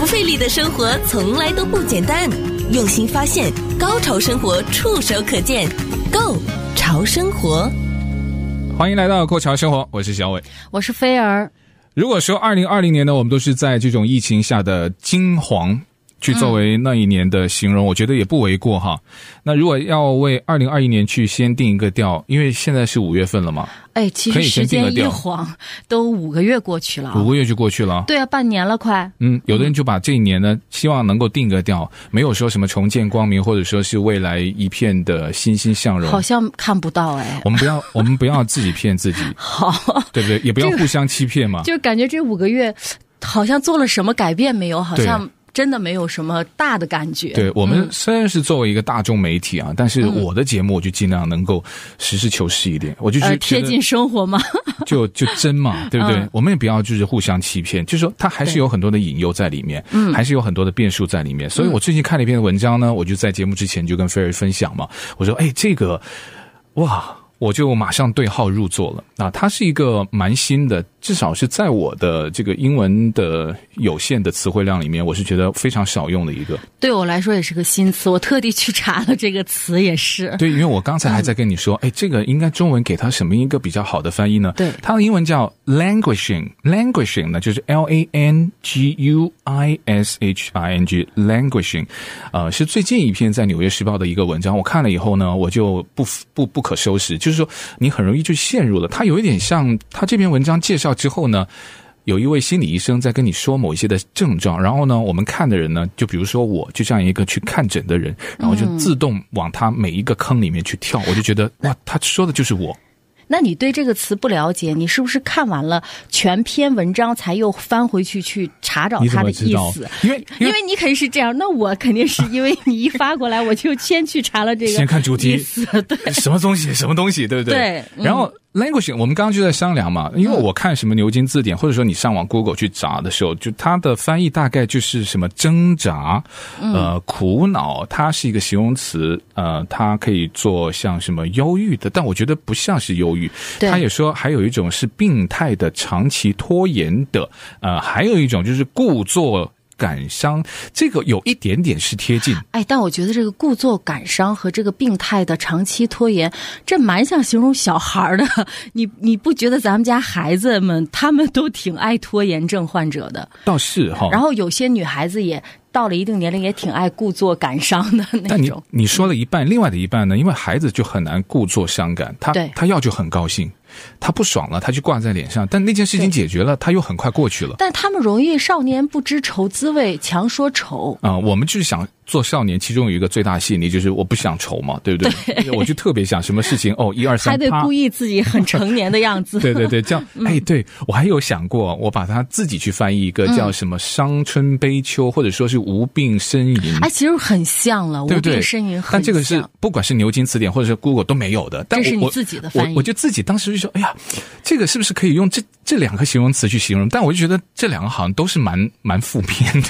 不费力的生活从来都不简单，用心发现，高潮生活触手可见 Go 潮生活。欢迎来到《过桥生活》，我是小伟，我是菲儿。如果说二零二零年呢，我们都是在这种疫情下的惊惶。去作为那一年的形容，嗯、我觉得也不为过哈。那如果要为二零二一年去先定一个调，因为现在是五月份了嘛。哎，其实时间一晃都五个月过去了，五个月就过去了。对啊，半年了快。嗯，有的人就把这一年呢，希望能够定个调，没有说什么重见光明，或者说是未来一片的欣欣向荣。好像看不到哎。我们不要，我们不要自己骗自己。好，对不对？也不要互相欺骗嘛。就感觉这五个月好像做了什么改变没有？好像。真的没有什么大的感觉。对，我们虽然是作为一个大众媒体啊，嗯、但是我的节目我就尽量能够实事求是一点，我就觉得贴近生活嘛，就就真嘛，对不对？嗯、我们也不要就是互相欺骗，就是说它还是有很多的隐忧在里面，嗯，还是有很多的变数在里面。所以我最近看了一篇文章呢，我就在节目之前就跟菲儿分享嘛，我说，哎，这个，哇。我就马上对号入座了。啊，它是一个蛮新的，至少是在我的这个英文的有限的词汇量里面，我是觉得非常少用的一个。对我来说也是个新词，我特地去查了这个词，也是。对，因为我刚才还在跟你说，哎、嗯，这个应该中文给它什么一个比较好的翻译呢？对，它的英文叫 languishing，languishing 呢就是 L A N G U I S H I N G，languishing，呃，是最近一篇在《纽约时报》的一个文章，我看了以后呢，我就不不不可收拾，就。是说，你很容易就陷入了。它有一点像它这篇文章介绍之后呢，有一位心理医生在跟你说某一些的症状，然后呢，我们看的人呢，就比如说我，就像一个去看诊的人，然后就自动往他每一个坑里面去跳，我就觉得哇，他说的就是我。那你对这个词不了解，你是不是看完了全篇文章才又翻回去去查找它的意思？因为因为你肯定是这样，那我肯定是因为你一发过来，我就先去查了这个。先看主题，对，什么东西，什么东西，对不对？对，然后。language，我们刚刚就在商量嘛，因为我看什么牛津字典，或者说你上网 Google 去查的时候，就它的翻译大概就是什么挣扎，呃，苦恼，它是一个形容词，呃，它可以做像什么忧郁的，但我觉得不像是忧郁。他也说还有一种是病态的长期拖延的，呃，还有一种就是故作。感伤，这个有一点点是贴近，哎，但我觉得这个故作感伤和这个病态的长期拖延，这蛮像形容小孩的。你你不觉得咱们家孩子们他们都挺爱拖延症患者的？倒是哈。然后有些女孩子也到了一定年龄，也挺爱故作感伤的那种。但你你说了一半，另外的一半呢？因为孩子就很难故作伤感，他他要就很高兴。他不爽了，他就挂在脸上，但那件事情解决了，他又很快过去了。但他们容易少年不知愁滋味，强说愁啊、呃！我们就是想。做少年，其中有一个最大吸引力就是我不想愁嘛，对不对？对，我就特别想什么事情哦，一二三，还得故意自己很成年的样子。对对对，这样 哎，对我还有想过，我把它自己去翻译一个叫什么“伤春悲秋”或者说是“无病呻吟”。哎，其实很像了，对对，无病呻吟。但这个是不管是牛津词典或者是 Google 都没有的。但这是你自己的翻译。我我就自己当时就说，哎呀，这个是不是可以用这这两个形容词去形容？但我就觉得这两个好像都是蛮蛮负面的。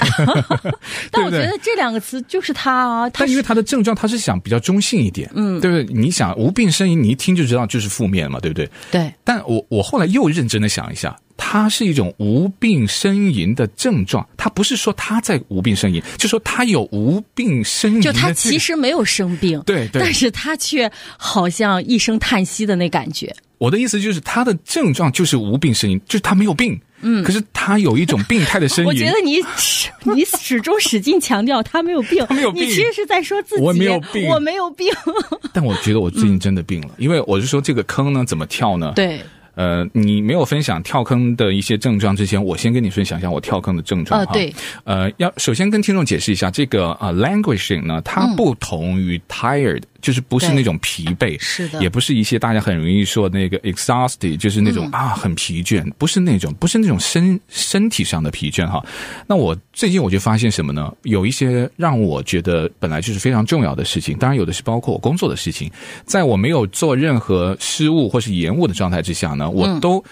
但我觉得这两个词就是他啊。但因为他的症状，他是想比较中性一点，嗯，对不对？你想无病呻吟，你一听就知道就是负面嘛，对不对？对。但我我后来又认真的想一下，它是一种无病呻吟的症状，他不是说他在无病呻吟，就说他有无病呻吟，就他其实没有生病，对对，但是他却好像一声叹息的那感觉。我的意思就是，他的症状就是无病呻吟，就是他没有病。嗯，可是他有一种病态的呻吟。我觉得你始 你始终使劲强调他没有病，他没有病，你其实是在说自己我没有病，我没有病。但我觉得我最近真的病了，嗯、因为我是说这个坑呢怎么跳呢？对，呃，你没有分享跳坑的一些症状之前，我先跟你分享一下我跳坑的症状啊。对，呃，要首先跟听众解释一下，这个啊、呃、languishing 呢，它不同于 tired。就是不是那种疲惫，是的，也不是一些大家很容易说那个 exhausted，就是那种、嗯、啊很疲倦，不是那种，不是那种身身体上的疲倦哈。那我最近我就发现什么呢？有一些让我觉得本来就是非常重要的事情，当然有的是包括我工作的事情，在我没有做任何失误或是延误的状态之下呢，我都。嗯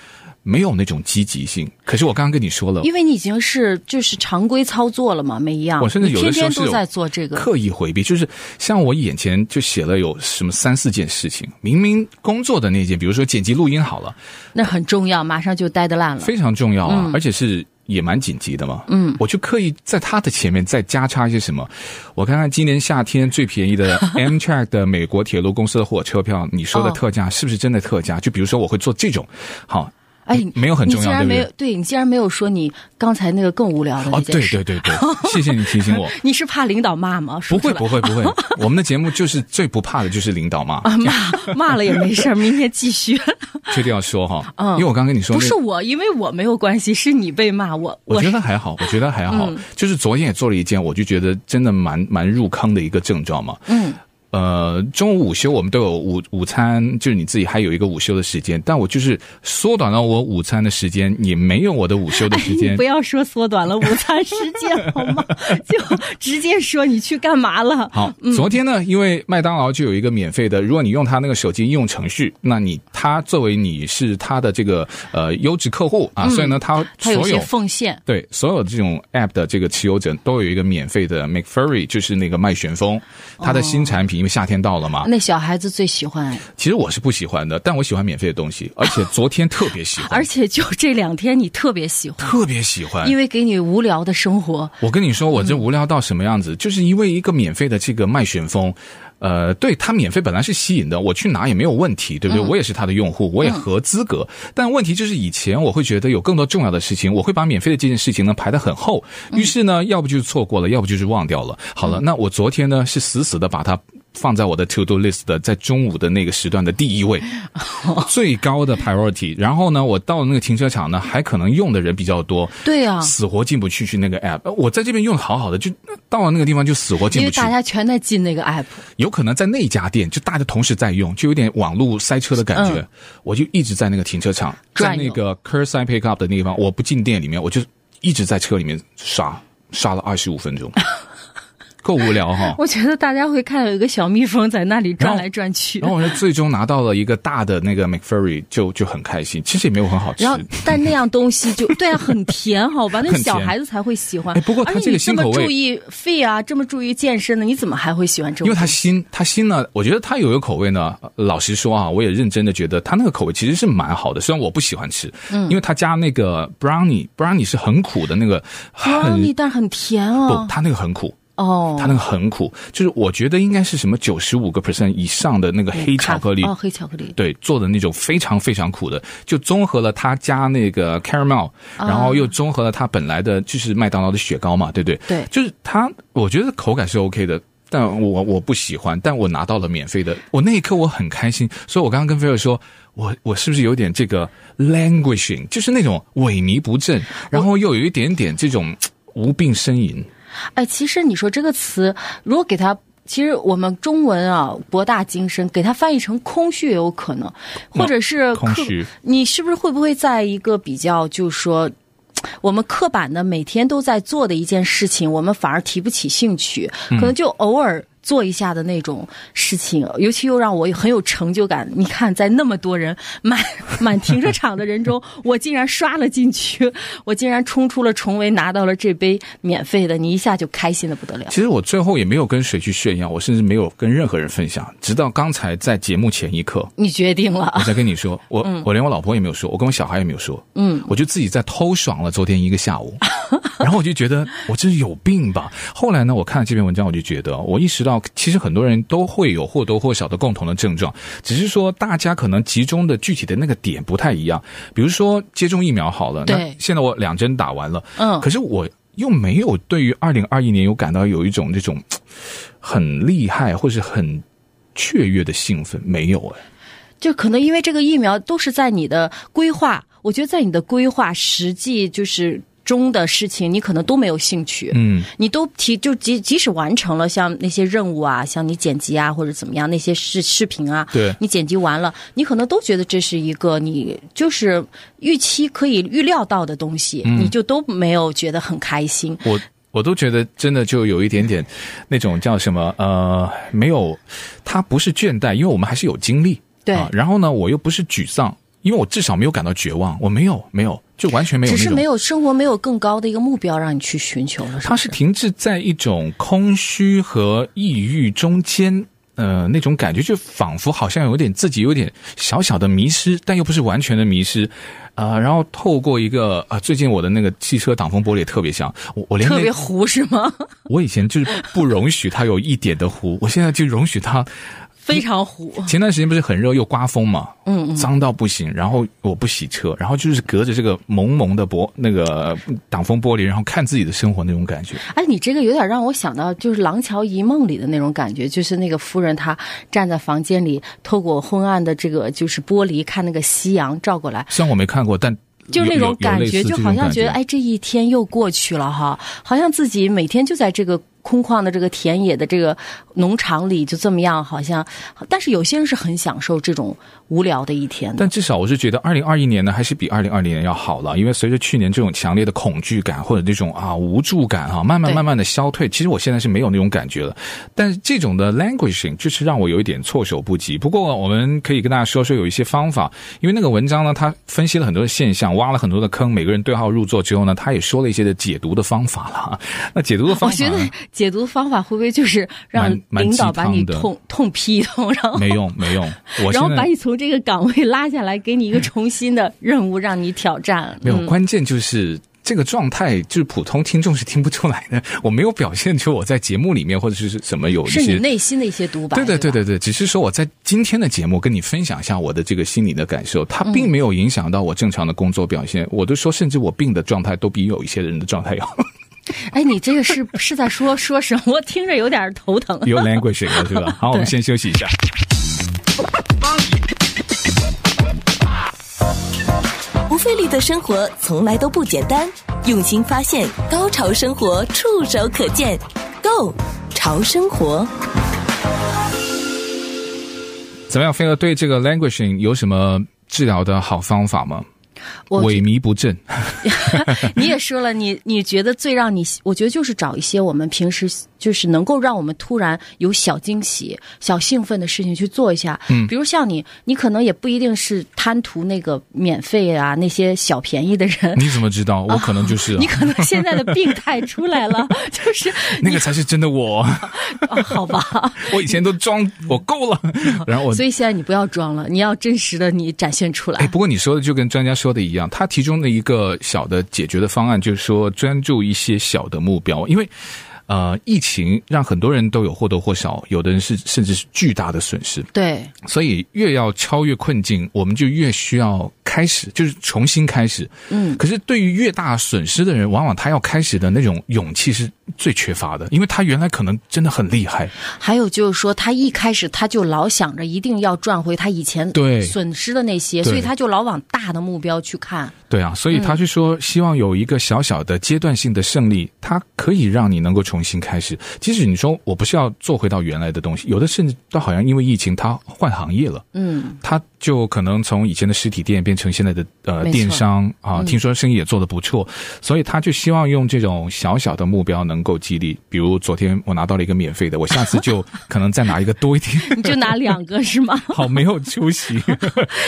没有那种积极性，可是我刚刚跟你说了，因为你已经是就是常规操作了嘛，每一样，我甚至有的时候都在做这个，刻意回避，就是像我眼前就写了有什么三四件事情，明明工作的那件，比如说剪辑录音好了，那很重要，马上就待得烂了，非常重要啊，嗯、而且是也蛮紧急的嘛，嗯，我就刻意在他的前面再加插一些什么，我看看今年夏天最便宜的 Amtrak 的美国铁路公司的火车票，你说的特价是不是真的特价？哦、就比如说我会做这种，好。哎，没有很重要，你竟然没有，对不对？对，你竟然没有说你刚才那个更无聊的。哦，对对对对，谢谢你提醒我。你是怕领导骂吗？不会不会不会，我们的节目就是最不怕的就是领导骂。啊，骂骂了也没事，明天继续。确定要说哈？嗯，因为我刚跟你说，不是我，因为我没有关系，是你被骂。我我觉得还好，我觉得还好。就是昨天也做了一件，我就觉得真的蛮蛮入坑的一个症状嘛。嗯。呃，中午午休我们都有午午餐，就是你自己还有一个午休的时间，但我就是缩短了我午餐的时间，也没有我的午休的时间。哎、不要说缩短了午餐时间好吗？就直接说你去干嘛了。好，昨天呢，因为麦当劳就有一个免费的，如果你用他那个手机应用程序，那你他作为你是他的这个呃优质客户啊，嗯、所以呢，他所有，他有些奉献，对所有的这种 app 的这个持有者都有一个免费的 McFlurry，就是那个麦旋风，他的新产品。哦因为夏天到了嘛，那小孩子最喜欢。其实我是不喜欢的，但我喜欢免费的东西，而且昨天特别喜欢。而且就这两天你特别喜欢，特别喜欢，因为给你无聊的生活。我跟你说，我这无聊到什么样子，嗯、就是因为一个免费的这个麦旋风。呃，对，他免费本来是吸引的，我去拿也没有问题，对不对？嗯、我也是他的用户，我也合资格。嗯、但问题就是以前我会觉得有更多重要的事情，我会把免费的这件事情呢排得很后，于是呢，要不就是错过了，要不就是忘掉了。好了，嗯、那我昨天呢是死死的把它。放在我的 to do list 的，在中午的那个时段的第一位，最高的 priority。然后呢，我到了那个停车场呢，还可能用的人比较多。对啊，死活进不去去那个 app。我在这边用的好好的，就到了那个地方就死活进不去。因为大家全在进那个 app，有可能在那家店就大家同时在用，就有点网络塞车的感觉。嗯、我就一直在那个停车场，在那个 curbside pick up 的那地方，我不进店里面，我就一直在车里面刷，刷了二十五分钟。够无聊哈！我觉得大家会看到有一个小蜜蜂在那里转来转去。然后，我就最终拿到了一个大的那个 McFlurry，就就很开心。其实也没有很好吃。然后，但那样东西就 对啊，很甜，好吧？那小孩子才会喜欢。哎，不过他这个新口味，这么注意 fit 啊，这么注意健身的，你怎么还会喜欢这种？因为他新，他新呢。我觉得他有一个口味呢，老实说啊，我也认真的觉得他那个口味其实是蛮好的。虽然我不喜欢吃，嗯，因为他加那个 brownie，brownie 是很苦的那个 brownie，但很甜哦。不，它那个很苦。哦，它那个很苦，就是我觉得应该是什么九十五个 percent 以上的那个黑巧克力哦，黑巧克力对做的那种非常非常苦的，就综合了它加那个 caramel，然后又综合了它本来的就是麦当劳的雪糕嘛，对不对？对，就是它，我觉得口感是 OK 的，但我我不喜欢，但我拿到了免费的，我那一刻我很开心，所以我刚刚跟菲尔说，我我是不是有点这个 languishing，就是那种萎靡不振，然后又有一点点这种无病呻吟。哎，其实你说这个词，如果给它，其实我们中文啊博大精深，给它翻译成空虚也有可能，或者是空虚。你是不是会不会在一个比较，就是说，我们刻板的每天都在做的一件事情，我们反而提不起兴趣，可能就偶尔。做一下的那种事情，尤其又让我很有成就感。你看，在那么多人满满停车场的人中，我竟然刷了进去，我竟然冲出了重围，拿到了这杯免费的，你一下就开心的不得了。其实我最后也没有跟谁去炫耀，我甚至没有跟任何人分享，直到刚才在节目前一刻，你决定了，我才跟你说，我、嗯、我连我老婆也没有说，我跟我小孩也没有说，嗯，我就自己在偷爽了昨天一个下午，然后我就觉得我真是有病吧。后来呢，我看了这篇文章，我就觉得我意识到。其实很多人都会有或多或少的共同的症状，只是说大家可能集中的具体的那个点不太一样。比如说接种疫苗好了，对，那现在我两针打完了，嗯，可是我又没有对于二零二一年有感到有一种这种很厉害或是很雀跃的兴奋，没有哎。就可能因为这个疫苗都是在你的规划，我觉得在你的规划实际就是。中的事情，你可能都没有兴趣。嗯，你都提就即即使完成了像那些任务啊，像你剪辑啊或者怎么样那些视视频啊，对你剪辑完了，你可能都觉得这是一个你就是预期可以预料到的东西，嗯、你就都没有觉得很开心。我我都觉得真的就有一点点那种叫什么呃，没有，它不是倦怠，因为我们还是有精力。对、啊，然后呢，我又不是沮丧，因为我至少没有感到绝望，我没有没有。就完全没有，只是没有生活没有更高的一个目标让你去寻求了。它是停滞在一种空虚和抑郁中间，呃，那种感觉就仿佛好像有点自己有点小小的迷失，但又不是完全的迷失啊、呃。然后透过一个啊，最近我的那个汽车挡风玻璃也特别像，我我连特别糊是吗？我以前就是不容许它有一点的糊，我现在就容许它。非常糊。前段时间不是很热又刮风嘛，嗯嗯，脏到不行。然后我不洗车，然后就是隔着这个蒙蒙的玻那个挡风玻璃，然后看自己的生活那种感觉。哎，你这个有点让我想到就是《廊桥遗梦》里的那种感觉，就是那个夫人她站在房间里，透过昏暗的这个就是玻璃看那个夕阳照过来。虽然我没看过，但就那种感觉，就好像觉得哎，这一天又过去了哈，好像自己每天就在这个。空旷的这个田野的这个农场里，就这么样，好像，但是有些人是很享受这种无聊的一天的。但至少我是觉得，二零二一年呢，还是比二零二零年要好了。因为随着去年这种强烈的恐惧感或者这种啊无助感啊，慢慢慢慢的消退，其实我现在是没有那种感觉了。但是这种的 languishing 就是让我有一点措手不及。不过我们可以跟大家说说有一些方法，因为那个文章呢，他分析了很多的现象，挖了很多的坑，每个人对号入座之后呢，他也说了一些的解读的方法了。那解读的方法，我觉得。解读方法会不会就是让领导把你痛痛批一通，然后没用没用，我然后把你从这个岗位拉下来，给你一个重新的任务，让你挑战。没有，关键就是这个状态，就是普通听众是听不出来的。我没有表现出我在节目里面或者是什么有一些是你内心的一些独白。对对对对对，只是说我在今天的节目跟你分享一下我的这个心理的感受，它并没有影响到我正常的工作表现。我都说，甚至我病的状态都比有一些人的状态要。哎，你这个是是在说说什么？我听着有点头疼。有 language 了是吧？好，我们先休息一下。不费力的生活从来都不简单，用心发现，高潮生活触手可见 Go 潮生活。怎么样，飞儿对这个 languishing 有什么治疗的好方法吗？萎靡不振，你也说了，你你觉得最让你，我觉得就是找一些我们平时就是能够让我们突然有小惊喜、小兴奋的事情去做一下。嗯，比如像你，你可能也不一定是贪图那个免费啊那些小便宜的人。你怎么知道？我可能就是、啊哦、你可能现在的病态出来了，就是 那个才是真的我。哦、好吧，我以前都装我够了，然后我所以现在你不要装了，你要真实的你展现出来。哎，不过你说的就跟专家说的一样，他其中的一个小的解决的方案，就是说专注一些小的目标，因为呃，疫情让很多人都有或多或少，有的人是甚至是巨大的损失。对，所以越要超越困境，我们就越需要开始，就是重新开始。嗯，可是对于越大损失的人，往往他要开始的那种勇气是最缺乏的，因为他原来可能真的很厉害。还有就是说，他一开始他就老想着一定要赚回他以前对损失的那些，所以他就老往大的目标去看。对啊，所以他就说，希望有一个小小的阶段性的胜利，它可以让你能够重新开始。即使你说我不是要做回到原来的东西，有的甚至都好像因为疫情，他换行业了。嗯，他就可能从以前的实体店变成现在的呃电商啊，听说生意也做得不错，所以他就希望用这种小小的目标能够激励。比如昨天我拿到了一个免费的，我下次就可能再拿一个多一点。你就拿两个是吗？好，没有出息。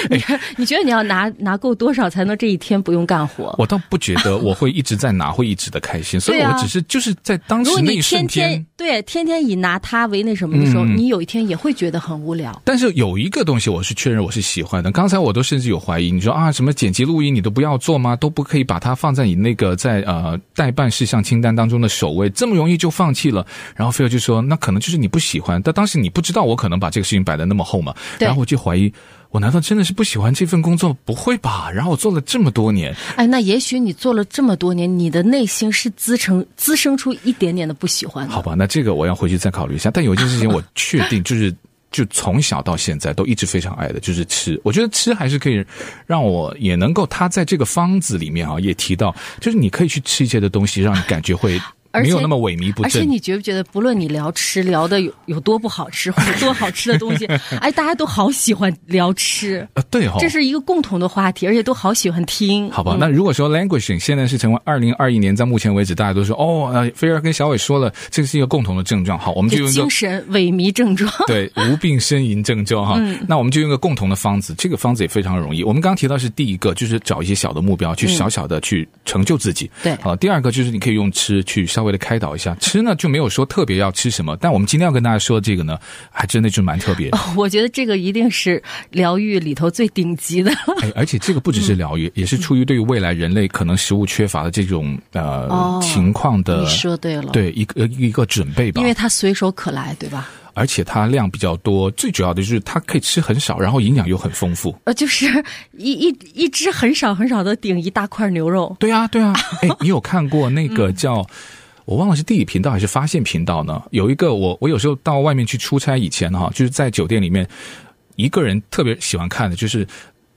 你 你觉得你要拿拿够多少才能这一天？天不用干活，我倒不觉得我会一直在拿，会一直的开心，所以我只是就是在当时那一瞬间，天天对天天以拿它为那什么的时候，嗯，你有一天也会觉得很无聊。但是有一个东西我是确认我是喜欢的，刚才我都甚至有怀疑，你说啊什么剪辑录音你都不要做吗？都不可以把它放在你那个在呃代办事项清单当中的首位，这么容易就放弃了？然后菲尔就说那可能就是你不喜欢，但当时你不知道我可能把这个事情摆得那么厚嘛，然后我就怀疑。我难道真的是不喜欢这份工作？不会吧！然后我做了这么多年，哎，那也许你做了这么多年，你的内心是滋成 滋生出一点点的不喜欢的。好吧，那这个我要回去再考虑一下。但有一件事情我确定，就是就从小到现在都一直非常爱的，就是吃。我觉得吃还是可以让我也能够，他在这个方子里面啊，也提到，就是你可以去吃一些的东西，让你感觉会。没有那么萎靡不振。而且你觉不觉得，不论你聊吃聊的有有多不好吃，或者多好吃的东西，哎，大家都好喜欢聊吃。呃，对哦，这是一个共同的话题，而且都好喜欢听。好吧，嗯、那如果说 languishing 现在是成为二零二一年，在目前为止，大家都说哦，呃，菲儿跟小伟说了，这个是一个共同的症状。好，我们就用精神萎靡症状，对，无病呻吟症状哈。嗯、那我们就用个共同的方子，这个方子也非常容易。我们刚刚提到是第一个，就是找一些小的目标，去小小的去成就自己。嗯、对，好，第二个就是你可以用吃去稍微的开导一下。吃呢就没有说特别要吃什么，但我们今天要跟大家说的这个呢，还真的就蛮特别的。我觉得这个一定是疗愈里头最顶级的。哎，而且这个不只是疗愈，嗯、也是出于对于未来人类可能食物缺乏的这种呃、哦、情况的。你说对了，对一个一个准备吧。因为它随手可来，对吧？而且它量比较多，最主要的就是它可以吃很少，然后营养又很丰富。呃，就是一一一只很少很少的顶一大块牛肉。对啊，对啊。哎，你有看过那个叫？嗯我忘了是地理频道还是发现频道呢？有一个我我有时候到外面去出差以前哈，就是在酒店里面，一个人特别喜欢看的就是，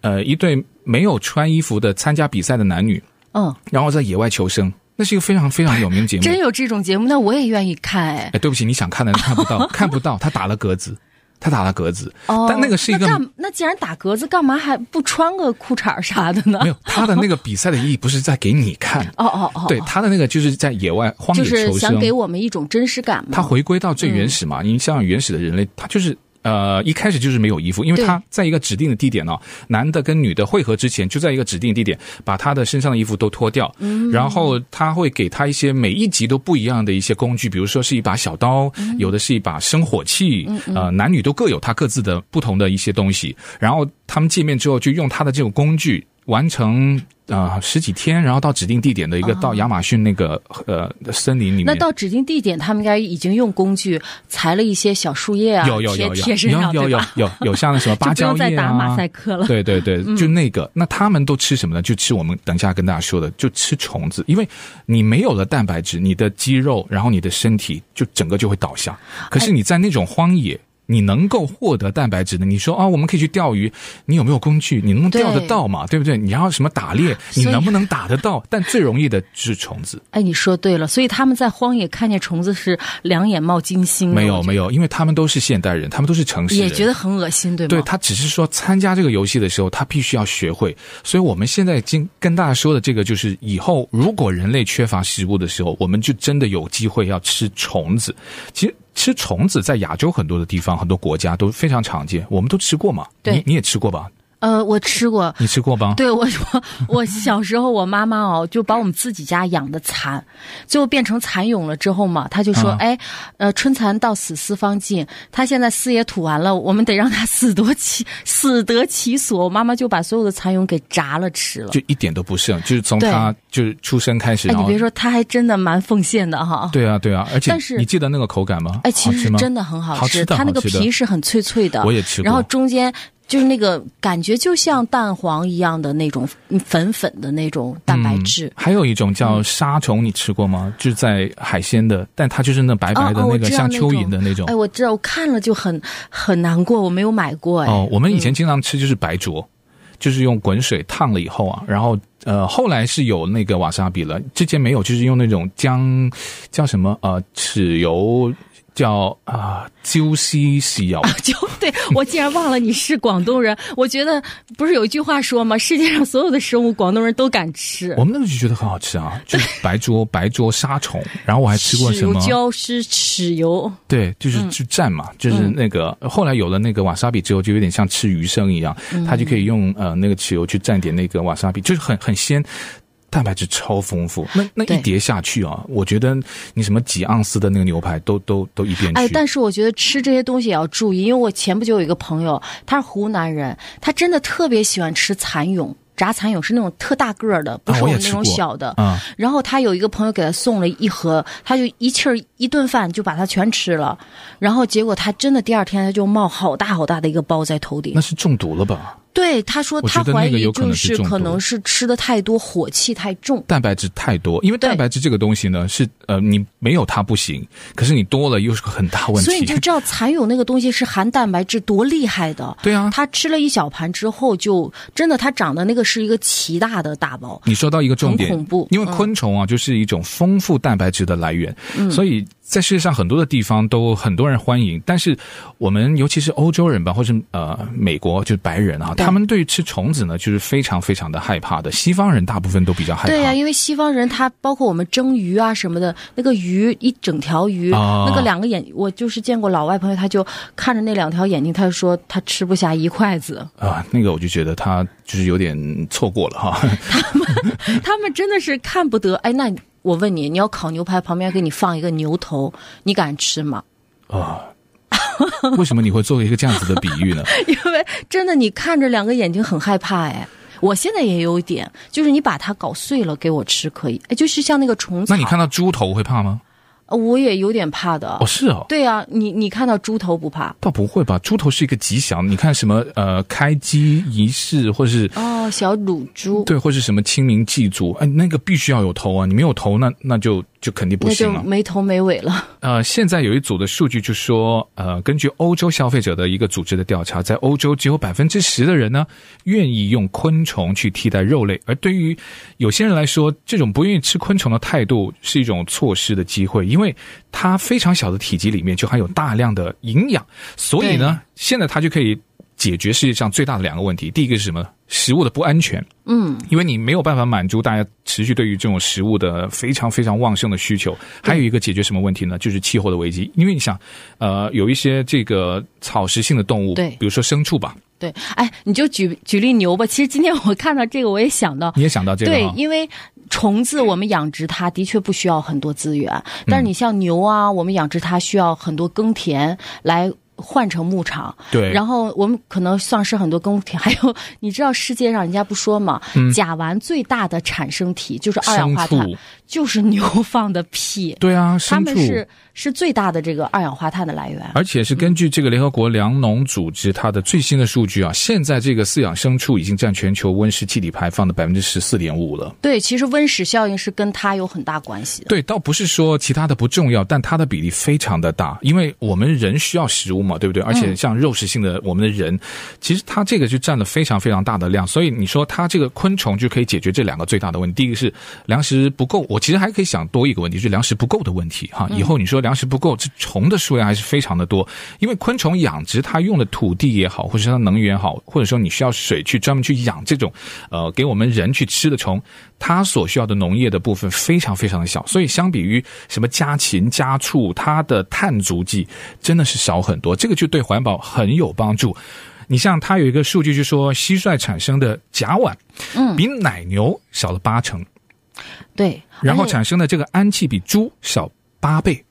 呃，一对没有穿衣服的参加比赛的男女，嗯，然后在野外求生，那是一个非常非常有名的节目。真有这种节目，那我也愿意看哎。哎，对不起，你想看的看不到，看不到，他打了格子。他打了格子，哦、但那个是一个那，那既然打格子，干嘛还不穿个裤衩啥的呢？没有，他的那个比赛的意义不是在给你看，哦哦哦，对，他的那个就是在野外荒野求生，就是想给我们一种真实感嘛。他回归到最原始嘛，你像原始的人类，他就是。呃，一开始就是没有衣服，因为他在一个指定的地点呢，对男的跟女的汇合之前，就在一个指定地点，把他的身上的衣服都脱掉，嗯，然后他会给他一些每一集都不一样的一些工具，比如说是一把小刀，嗯、有的是一把生火器，嗯嗯。呃，男女都各有他各自的不同的一些东西，然后他们见面之后就用他的这种工具完成。啊、呃，十几天，然后到指定地点的一个到亚马逊那个、哦、呃森林里面。那到指定地点，他们应该已经用工具裁了一些小树叶啊，有有有有贴贴身上，有有有有有像那什么芭蕉叶啊，再打马赛克了。对对对，就那个。嗯、那他们都吃什么呢？就吃我们等一下跟大家说的，就吃虫子。因为你没有了蛋白质，你的肌肉，然后你的身体就整个就会倒下。可是你在那种荒野。哎你能够获得蛋白质的，你说啊，我们可以去钓鱼，你有没有工具？你能钓得到吗？对，对不对？你要什么打猎？你能不能打得到？但最容易的就是虫子。哎，你说对了，所以他们在荒野看见虫子是两眼冒金星。没有没有，因为他们都是现代人，他们都是城市人，也觉得很恶心，对吗？对，他只是说参加这个游戏的时候，他必须要学会。所以我们现在经跟大家说的这个，就是以后如果人类缺乏食物的时候，我们就真的有机会要吃虫子。其实。吃虫子在亚洲很多的地方，很多国家都非常常见，我们都吃过嘛？对，你你也吃过吧？呃，我吃过，你吃过吧？对，我我我小时候，我妈妈哦，就把我们自己家养的蚕，最后变成蚕蛹了之后嘛，她就说：“啊、哎，呃，春蚕到死丝方尽，她现在丝也吐完了，我们得让她死得其死得其所。”我妈妈就把所有的蚕蛹给炸了吃了，就一点都不剩，就是从她就是出生开始。哎，你别说，她还真的蛮奉献的哈。对啊，对啊，而且但是你记得那个口感吗？哎，其实真的很好吃，好吃的，它那个皮是很脆脆的，我也吃过，然后中间。就是那个感觉，就像蛋黄一样的那种粉粉的那种蛋白质。嗯、还有一种叫沙虫，你吃过吗？嗯、就是在海鲜的，但它就是那白白的那个像蚯蚓的那种。哎，我知道，我看了就很很难过，我没有买过。哎，哦，我们以前经常吃就是白灼，嗯、就是用滚水烫了以后啊，然后呃，后来是有那个瓦萨比了，之前没有，就是用那种姜叫什么呃豉油。叫啊，椒丝豉油。就 对，我竟然忘了你是广东人。我觉得不是有一句话说吗？世界上所有的生物，广东人都敢吃。我们那个就觉得很好吃啊，就是白灼白灼沙虫。然后我还吃过什么？椒丝豉油。对，就是就蘸嘛，嗯、就是那个后来有了那个瓦萨比之后，就有点像吃鱼生一样，嗯、它就可以用呃那个豉油去蘸点那个瓦萨比，就是很很鲜。蛋白质超丰富，那那一碟下去啊，我觉得你什么几盎司的那个牛排都都都一边去。哎，但是我觉得吃这些东西也要注意，因为我前不久有一个朋友，他是湖南人，他真的特别喜欢吃蚕蛹，炸蚕蛹是那种特大个儿的，不是我们那种小的。啊、然后他有一个朋友给他送了一盒，他就一气儿一顿饭就把它全吃了，然后结果他真的第二天他就冒好大好大的一个包在头顶。那是中毒了吧？对，他说他怀疑就是可能是吃的太多，火气太重。蛋白质太多，因为蛋白质这个东西呢，是呃，你没有它不行，可是你多了又是个很大问题。所以你就知道蚕蛹那个东西是含蛋白质多厉害的。对啊他吃了一小盘之后就，真的他长的那个是一个奇大的大包。你说到一个重点，很恐怖因为昆虫啊，就是一种丰富蛋白质的来源，嗯所以在世界上很多的地方都很多人欢迎，但是我们尤其是欧洲人吧，或是呃美国就是白人啊，他们对于吃虫子呢，就是非常非常的害怕的。西方人大部分都比较害怕。对呀、因为西方人他包括我们蒸鱼啊什么的，那个鱼一整条鱼，哦那个两个眼，我就是见过老外朋友，他就看着那两条眼睛，他就说他吃不下一筷子。啊，那个我就觉得他就是有点错过了哈。他们他们真的是看不得。哎，那我问你，你要烤牛排，旁边给你放一个牛头，你敢吃吗？啊，为什么你会做一个这样子的比喻呢？因为真的，你看着两个眼睛很害怕哎。我现在也有一点，就是你把它搞碎了给我吃可以，哎，就是像那个虫子。那你看到猪头会怕吗？呃我也有点怕的。哦，是哦。对啊，你你看到猪头不怕？倒不会吧，猪头是一个吉祥。你看什么呃，开机仪式，或是哦，小乳猪。对，或是什么清明祭祖，哎，那个必须要有头啊！你没有头，那那就就肯定不行了。没头没尾了。呃，现在有一组的数据就说，呃，根据欧洲消费者的一个组织的调查，在欧洲只有百分之十的人呢愿意用昆虫去替代肉类，而对于有些人来说，这种不愿意吃昆虫的态度是一种错失的机会，因为它非常小的体积里面就含有大量的营养，所以呢，现在它就可以解决世界上最大的两个问题，第一个是什么？食物的不安全。嗯，因为你没有办法满足大家持续对于这种食物的非常非常旺盛的需求，还有一个解决什么问题呢？就是气候的危机。因为你想，呃，有一些这个草食性的动物，对比如说牲畜吧，对，哎，你就举举例牛吧。其实今天我看到这个，我也想到，你也想到这个对，因为虫子我们养殖它的确不需要很多资源，但是你像牛啊，我们养殖它需要很多耕田来。换成牧场，对。然后我们可能丧失很多耕田，还有你知道世界上人家不说嘛，甲烷最大的产生体就是二氧化碳，就是牛放的屁，对啊，他。们是是最大的这个二氧化碳的来源。而且是根据这个联合国粮农组织它的最新的数据啊，现在这个饲养牲畜已经占全球温室气体排放的百分之十四点五了。对，其实温室效应是跟它有很大关系的。对，倒不是说其他的不重要，但它的比例非常的大，因为我们人需要食物嘛，对不对？而且像肉食性的我们的人，其实它这个就占了非常非常大的量，所以你说它这个昆虫就可以解决这两个最大的问题。第一个是粮食不够，我其实还可以想多一个问题，就是粮食不够的问题哈。以后你说粮食不够，这虫的数量还是非常的多，因为昆虫养殖它用的土地也好，或者是它能源好，或者说你需要水去专门去养这种呃给我们人去吃的虫，它所需要的农业的部分非常非常的小，所以相比于什么家禽、家畜，它的碳足迹真的是少很多，这个就对环保很有帮助。你像它有一个数据，就说蟋蟀产生的甲烷，嗯，比奶牛少了八成，对，然后产生的这个氨气比猪少八倍。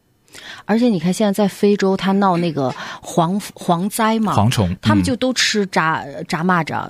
而且你看，现在在非洲，他闹那个蝗蝗灾嘛，蝗虫，他们嗯就都吃炸炸蚂蚱。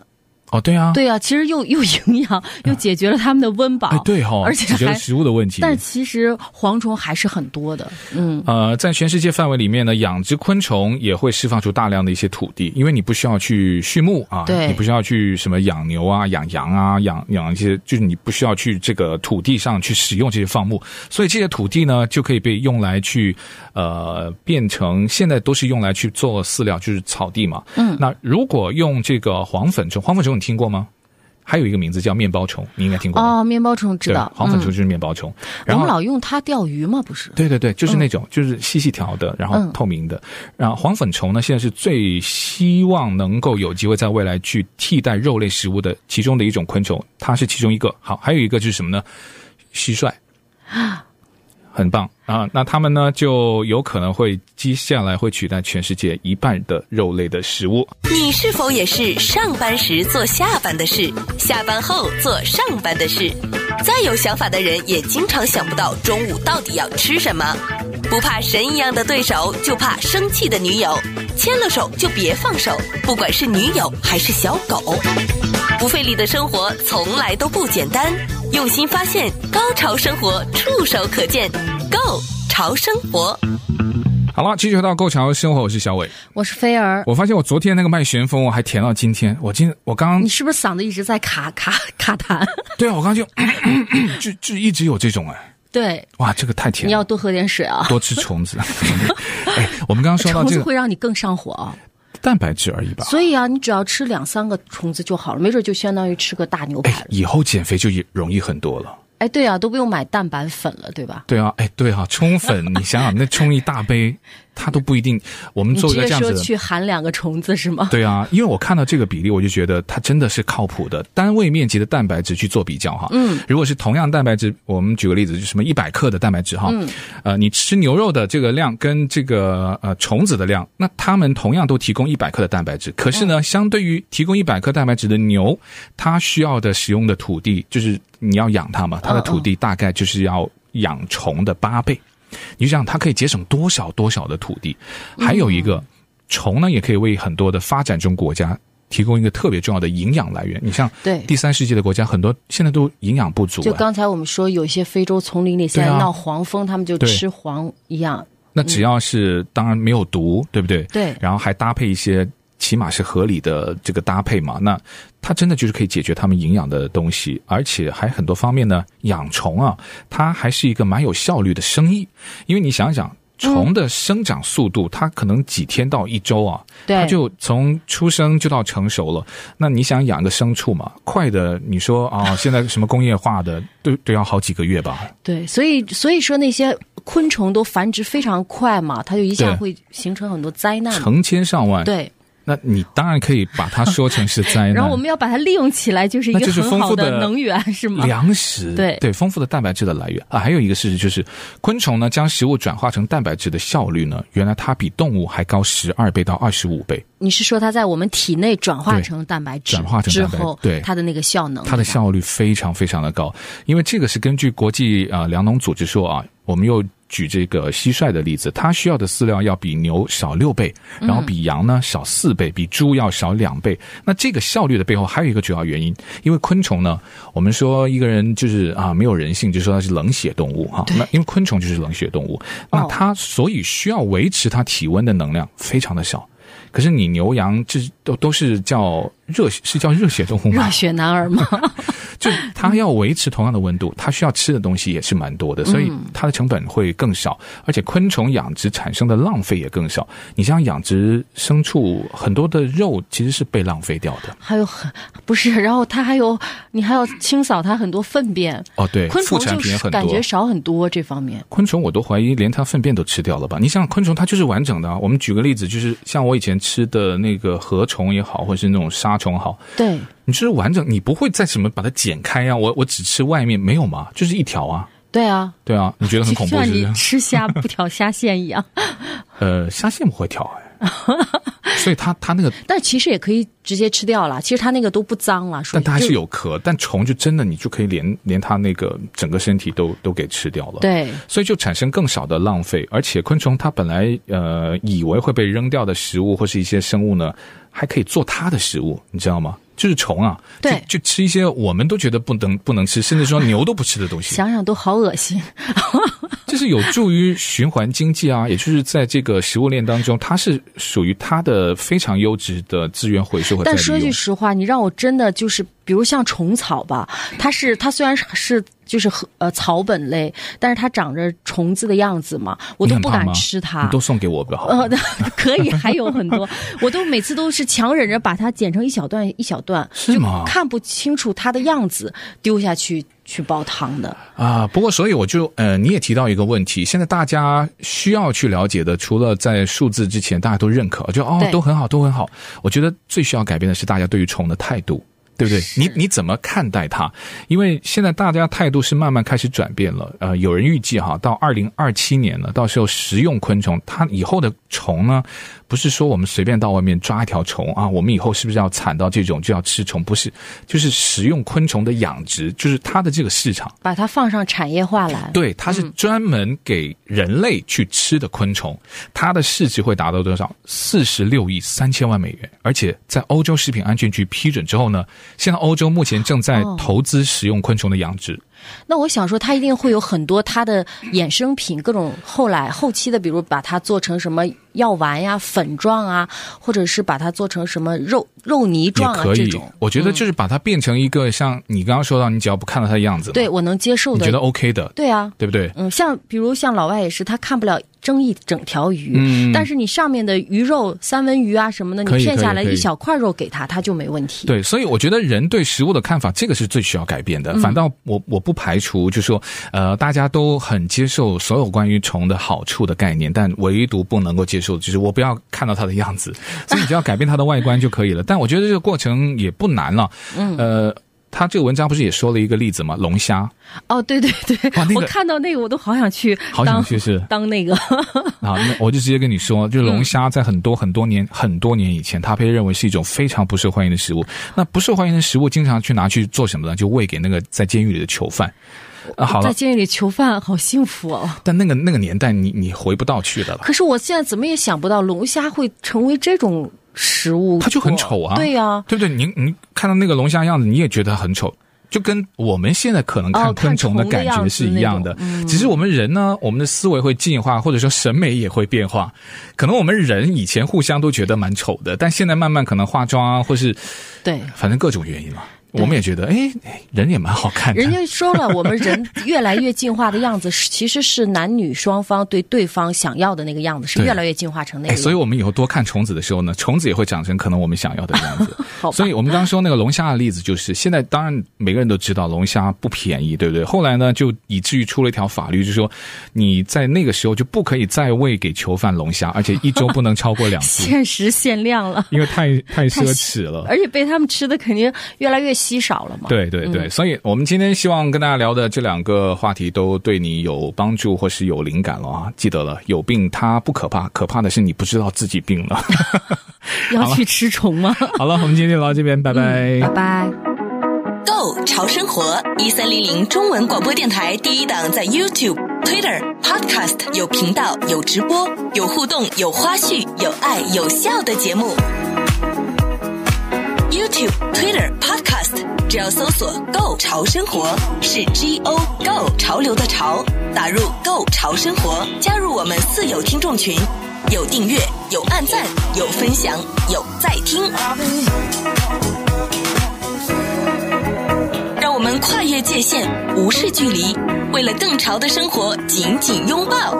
哦，对啊，对啊，其实又又营养，又解决了他们的温饱。哎，对哈、哦，而且解决了食物的问题。但其实蝗虫还是很多的。嗯，呃，在全世界范围里面呢，养殖昆虫也会释放出大量的一些土地，因为你不需要去畜牧啊，对你不需要去什么养牛啊、养羊啊、养养一些，就是你不需要去这个土地上去使用这些放牧，所以这些土地呢就可以被用来去呃变成现在都是用来去做饲料，就是草地嘛。嗯，那如果用这个黄粉虫，黄粉虫你听过吗？还有一个名字叫面包虫，你应该听过。哦，面包虫知道，黄粉虫就是面包虫。嗯、然后我们老用它钓鱼吗？不是？对对对，就是那种，嗯、就是细细条的，然后透明的。嗯、然后黄粉虫呢，现在是最希望能够有机会在未来去替代肉类食物的其中的一种昆虫，它是其中一个。好，还有一个就是什么呢？蟋蟀。很棒啊！那他们呢，就有可能会接下来会取代全世界一半的肉类的食物。你是否也是上班时做下班的事，下班后做上班的事？再有想法的人也经常想不到中午到底要吃什么。不怕神一样的对手，就怕生气的女友。牵了手就别放手，不管是女友还是小狗。不费力的生活从来都不简单，用心发现，高潮生活触手可见 Go 潮生活。好了，继续回到购潮生活，我是小伟，我是菲儿。我发现我昨天那个麦旋风我还甜到今天，我今我刚刚你是不是嗓子一直在卡卡 卡痰？对啊，我刚刚就咳咳咳就就一直有这种哎。对，哇，这个太甜了，你要多喝点水啊，多吃虫子。哎，我们刚刚说到这个，虫子会让你更上火啊。蛋白质而已吧。所以啊，你只要吃两三个虫子就好了，没准就相当于吃个大牛排了。以后减肥就容易很多了。哎，对啊，都不用买蛋白粉了，对吧？对啊，哎，对啊，冲粉，你想想，那冲一大杯。它都不一定，我们做一个这样子去含两个虫子是吗？对啊，因为我看到这个比例，我就觉得它真的是靠谱的。单位面积的蛋白质去做比较哈，嗯，如果是同样蛋白质，我们举个例子，就什么一百克的蛋白质哈，嗯，呃，你吃牛肉的这个量跟这个呃虫子的量，那它们同样都提供一百克的蛋白质，可是呢，嗯，相对于提供一百克蛋白质的牛，它需要的使用的土地，就是你要养它嘛，它的土地大概就是要养虫的八倍。你就想它可以节省多少多少的土地？还有一个虫呢，也可以为很多的发展中国家提供一个特别重要的营养来源。你像对第三世界的国家，很多现在都营养不足。就刚才我们说，有些非洲丛林里现在闹黄蜂，他们就吃黄一样。那只要是当然没有毒，对不对？对，然后还搭配一些。起码是合理的这个搭配嘛，那它真的就是可以解决它们营养的东西，而且还很多方面呢。养虫啊，它还是一个蛮有效率的生意，因为你想想，虫的生长速度，它可能几天到一周啊，对，它就从出生就到成熟了。那你想养个牲畜嘛，快的，你说啊，现在什么工业化的都都要好几个月吧？对，所以所以说那些昆虫都繁殖非常快嘛，它就一下会形成很多灾难，成千上万，对。那你当然可以把它说成是灾难，然后我们要把它利用起来，就是一个很好的能源，是吗？粮食，对对，丰富的蛋白质的来源啊。还有一个事实就是，昆虫呢将食物转化成蛋白质的效率呢，原来它比动物还高十二倍到二十五倍。你是说它在我们体内转化成蛋白质，转化成之后，对它的那个效能，它的效率非常非常的高，因为这个是根据国际啊粮农组织说啊，我们又。举这个蟋蟀的例子，它需要的饲料要比牛少六倍，然后比羊呢少四倍，比猪要少两倍。那这个效率的背后还有一个主要原因，因为昆虫呢，我们说一个人就是啊没有人性，就说它是冷血动物哈。那因为昆虫就是冷血动物，那它所以需要维持它体温的能量非常的小。可是你牛羊这都都是叫热是叫热血动物吗？热血男儿吗？就它要维持同样的温度，它需要吃的东西也是蛮多的，所以它的成本会更少，而且昆虫养殖产生的浪费也更少。你像养殖牲畜，很多的肉其实是被浪费掉的。还有很不是，然后它还有你还要清扫它很多粪便哦，对，昆虫就是感觉少很多这方面。昆虫我都怀疑连它粪便都吃掉了吧？你像昆虫它就是完整的啊。我们举个例子，就是像我以前。吃的那个禾虫也好，或者是那种沙虫好，对，你就是完整，你不会再什么把它剪开啊？我我只吃外面没有嘛，就是一条啊。对啊，对啊，你觉得很恐怖？就像你吃虾不挑虾线一样。呃，虾线不会挑哎。所以它它那个，但其实也可以直接吃掉了。其实它那个都不脏了，但它还是有壳。但虫就真的，你就可以连连它那个整个身体都都给吃掉了。对，所以就产生更少的浪费。而且昆虫它本来呃以为会被扔掉的食物或是一些生物呢，还可以做它的食物，你知道吗？就是虫啊，对，就，就吃一些我们都觉得不能不能吃，甚至说牛都不吃的东西。想想都好恶心。这是有助于循环经济啊，也就是在这个食物链当中，它是属于它的非常优质的资源回收和。但说句实话，你让我真的就是。比如像虫草吧，它是它虽然是就是呃草本类，但是它长着虫子的样子嘛，我都不敢吃它。你都送给我吧。呃，可以，还有很多，我都每次都是强忍着把它剪成一小段一小段，是吗？看不清楚它的样子，丢下去去煲汤的。啊，不过所以我就呃，你也提到一个问题，现在大家需要去了解的，除了在数字之前大家都认可，就哦都很好，都很好。我觉得最需要改变的是大家对于虫的态度。对不对？你你怎么看待它？因为现在大家态度是慢慢开始转变了。呃，有人预计哈，到二零二七年了，到时候食用昆虫，它以后的虫呢，不是说我们随便到外面抓一条虫啊，我们以后是不是要惨到这种就要吃虫？不是，就是食用昆虫的养殖，就是它的这个市场，把它放上产业化来。对，它是专门给人类去吃的昆虫，嗯、它的市值会达到多少？四十六亿三千万美元，而且在欧洲食品安全局批准之后呢。现在欧洲目前正在投资食用昆虫的养殖。哦那我想说，它一定会有很多它的衍生品，各种后来后期的，比如把它做成什么药丸呀、粉状啊，或者是把它做成什么肉肉泥状啊可以这种。我觉得就是把它变成一个像你刚刚说到，你只要不看到它的样子，对我能接受的，你觉得 OK 的，对啊，对不对？嗯，像比如像老外也是，他看不了蒸一整条鱼，嗯但是你上面的鱼肉、三文鱼啊什么的，你片下来一小块肉给他，他就没问题。对，所以我觉得人对食物的看法，这个是最需要改变的。反倒我我不排除，就是说，呃，大家都很接受所有关于虫的好处的概念，但唯独不能够接受，就是我不要看到它的样子，所以你只要改变它的外观就可以了。但我觉得这个过程也不难了。嗯，呃，他这个文章不是也说了一个例子吗？龙虾。哦，对对对，哇那个我看到那个我都好想去当，好想去是当那个。啊，那我就直接跟你说，就是龙虾在很多很多年、很多年以前，它被认为是一种非常不受欢迎的食物。那不受欢迎的食物，经常去拿去做什么呢？就喂给那个在监狱里的囚犯。啊，好了，在监狱里囚犯好幸福哦。但那个那个年代你，你你回不到去的了。可是我现在怎么也想不到龙虾会成为这种食物，它就很丑啊。对呀、啊，对不对？你你看到那个龙虾样子，你也觉得很丑。就跟我们现在可能看昆虫的感觉是一样的，嗯、只是我们人呢，我们的思维会进化，或者说审美也会变化。可能我们人以前互相都觉得蛮丑的，但现在慢慢可能化妆啊，或是对，反正各种原因嘛。我们也觉得，哎，人也蛮好看的。人家说了，我们人越来越进化的样子，其实是男女双方对对方想要的那个样子，是越来越进化成那个样子。所以，我们以后多看虫子的时候呢，虫子也会长成可能我们想要的样子。好，所以我们刚刚说那个龙虾的例子，就是现在当然每个人都知道龙虾不便宜，对不对？后来呢，就以至于出了一条法律，就是说你在那个时候就不可以再喂给囚犯龙虾，而且一周不能超过两次。限时限量了，因为太太奢侈了，而且被他们吃的肯定越来越稀少了嘛。对对对，嗯、所以我们今天希望跟大家聊的这两个话题都对你有帮助或是有灵感了啊！记得了，有病它不可怕，可怕的是你不知道自己病了。要去吃虫吗？好了，我们今天就聊到这边，拜拜，嗯、拜拜。Go 潮生活一三零零中文广播电台第一档，在 YouTube、Twitter、Podcast 有频道、有直播、有互动、有花絮、有爱、有笑的节目。YouTube、Twitter、Podcast，只要搜索 “Go 潮生活”，是 G O Go 潮流的潮，打入 “Go 潮生活”，加入我们四有听众群，有订阅，有按赞，有分享，有在听。让我们跨越界限，无视距离，为了更潮的生活，紧紧拥抱。